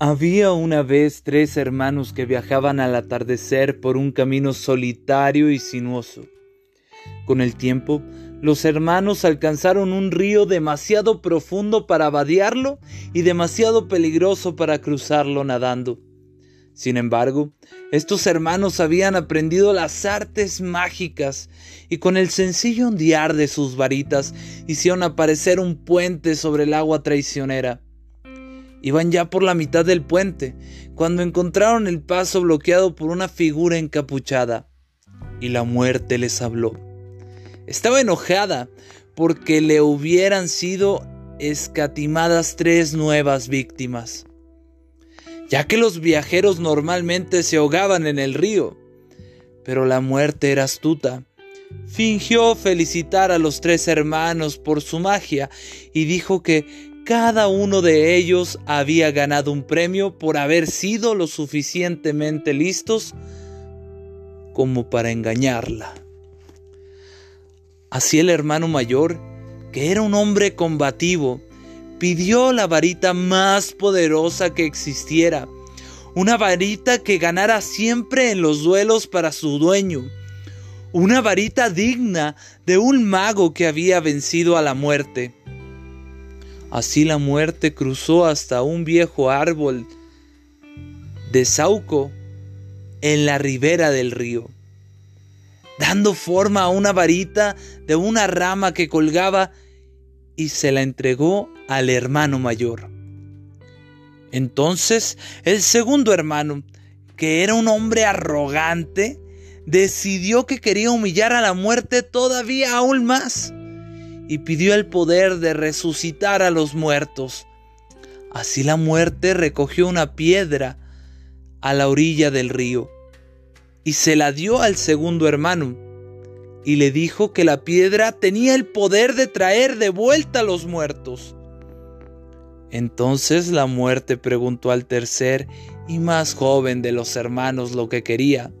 Había una vez tres hermanos que viajaban al atardecer por un camino solitario y sinuoso. Con el tiempo, los hermanos alcanzaron un río demasiado profundo para vadearlo y demasiado peligroso para cruzarlo nadando. Sin embargo, estos hermanos habían aprendido las artes mágicas y con el sencillo ondear de sus varitas hicieron aparecer un puente sobre el agua traicionera. Iban ya por la mitad del puente, cuando encontraron el paso bloqueado por una figura encapuchada, y la muerte les habló. Estaba enojada porque le hubieran sido escatimadas tres nuevas víctimas, ya que los viajeros normalmente se ahogaban en el río. Pero la muerte era astuta. Fingió felicitar a los tres hermanos por su magia y dijo que cada uno de ellos había ganado un premio por haber sido lo suficientemente listos como para engañarla. Así el hermano mayor, que era un hombre combativo, pidió la varita más poderosa que existiera, una varita que ganara siempre en los duelos para su dueño, una varita digna de un mago que había vencido a la muerte. Así la muerte cruzó hasta un viejo árbol de sauco en la ribera del río, dando forma a una varita de una rama que colgaba y se la entregó al hermano mayor. Entonces el segundo hermano, que era un hombre arrogante, decidió que quería humillar a la muerte todavía aún más y pidió el poder de resucitar a los muertos. Así la muerte recogió una piedra a la orilla del río y se la dio al segundo hermano y le dijo que la piedra tenía el poder de traer de vuelta a los muertos. Entonces la muerte preguntó al tercer y más joven de los hermanos lo que quería.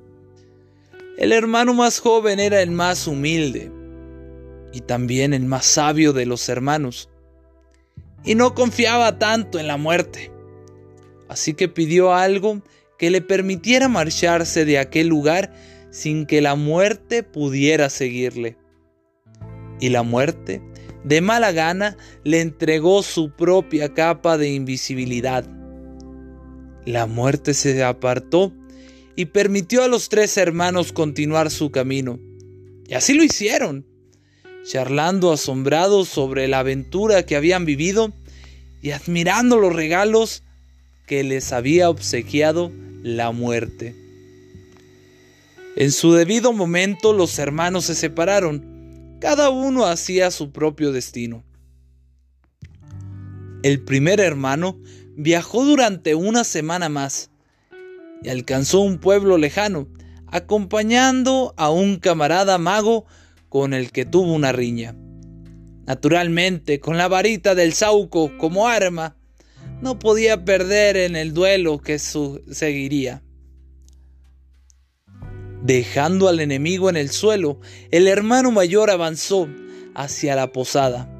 El hermano más joven era el más humilde y también el más sabio de los hermanos, y no confiaba tanto en la muerte. Así que pidió algo que le permitiera marcharse de aquel lugar sin que la muerte pudiera seguirle. Y la muerte, de mala gana, le entregó su propia capa de invisibilidad. La muerte se apartó y permitió a los tres hermanos continuar su camino. Y así lo hicieron charlando asombrados sobre la aventura que habían vivido y admirando los regalos que les había obsequiado la muerte. En su debido momento los hermanos se separaron, cada uno hacía su propio destino. El primer hermano viajó durante una semana más y alcanzó un pueblo lejano, acompañando a un camarada mago con el que tuvo una riña. Naturalmente, con la varita del Sauco como arma, no podía perder en el duelo que seguiría. Dejando al enemigo en el suelo, el hermano mayor avanzó hacia la posada,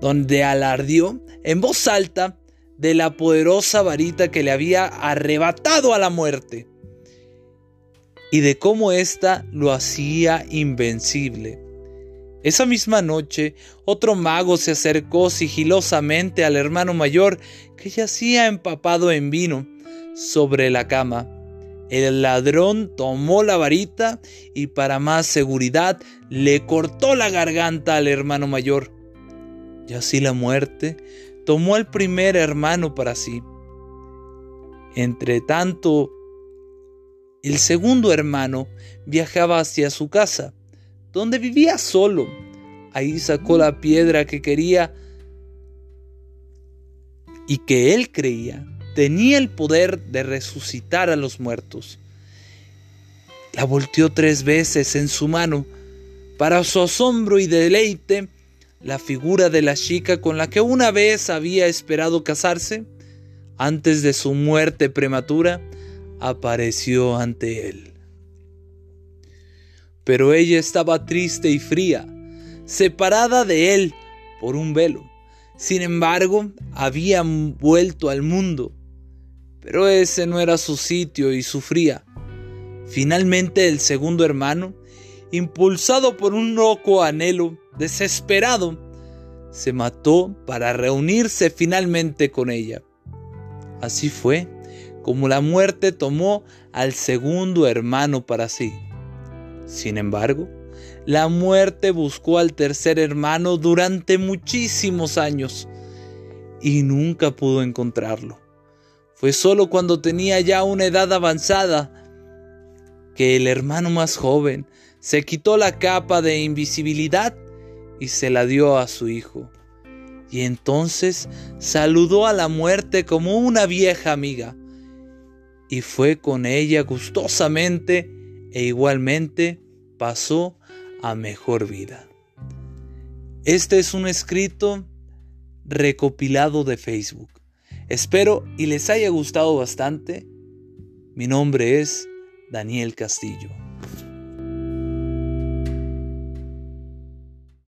donde alardió en voz alta de la poderosa varita que le había arrebatado a la muerte y de cómo ésta lo hacía invencible. Esa misma noche, otro mago se acercó sigilosamente al hermano mayor que yacía empapado en vino sobre la cama. El ladrón tomó la varita y para más seguridad le cortó la garganta al hermano mayor. Y así la muerte tomó al primer hermano para sí. Entre tanto, el segundo hermano viajaba hacia su casa, donde vivía solo. Ahí sacó la piedra que quería y que él creía tenía el poder de resucitar a los muertos. La volteó tres veces en su mano. Para su asombro y deleite, la figura de la chica con la que una vez había esperado casarse, antes de su muerte prematura, apareció ante él. Pero ella estaba triste y fría, separada de él por un velo. Sin embargo, había vuelto al mundo pero ese no era su sitio y sufría. Finalmente el segundo hermano, impulsado por un loco anhelo, desesperado, se mató para reunirse finalmente con ella. Así fue como la muerte tomó al segundo hermano para sí. Sin embargo, la muerte buscó al tercer hermano durante muchísimos años y nunca pudo encontrarlo. Fue solo cuando tenía ya una edad avanzada que el hermano más joven se quitó la capa de invisibilidad y se la dio a su hijo. Y entonces saludó a la muerte como una vieja amiga. Y fue con ella gustosamente e igualmente pasó a mejor vida. Este es un escrito recopilado de Facebook. Espero y les haya gustado bastante. Mi nombre es Daniel Castillo.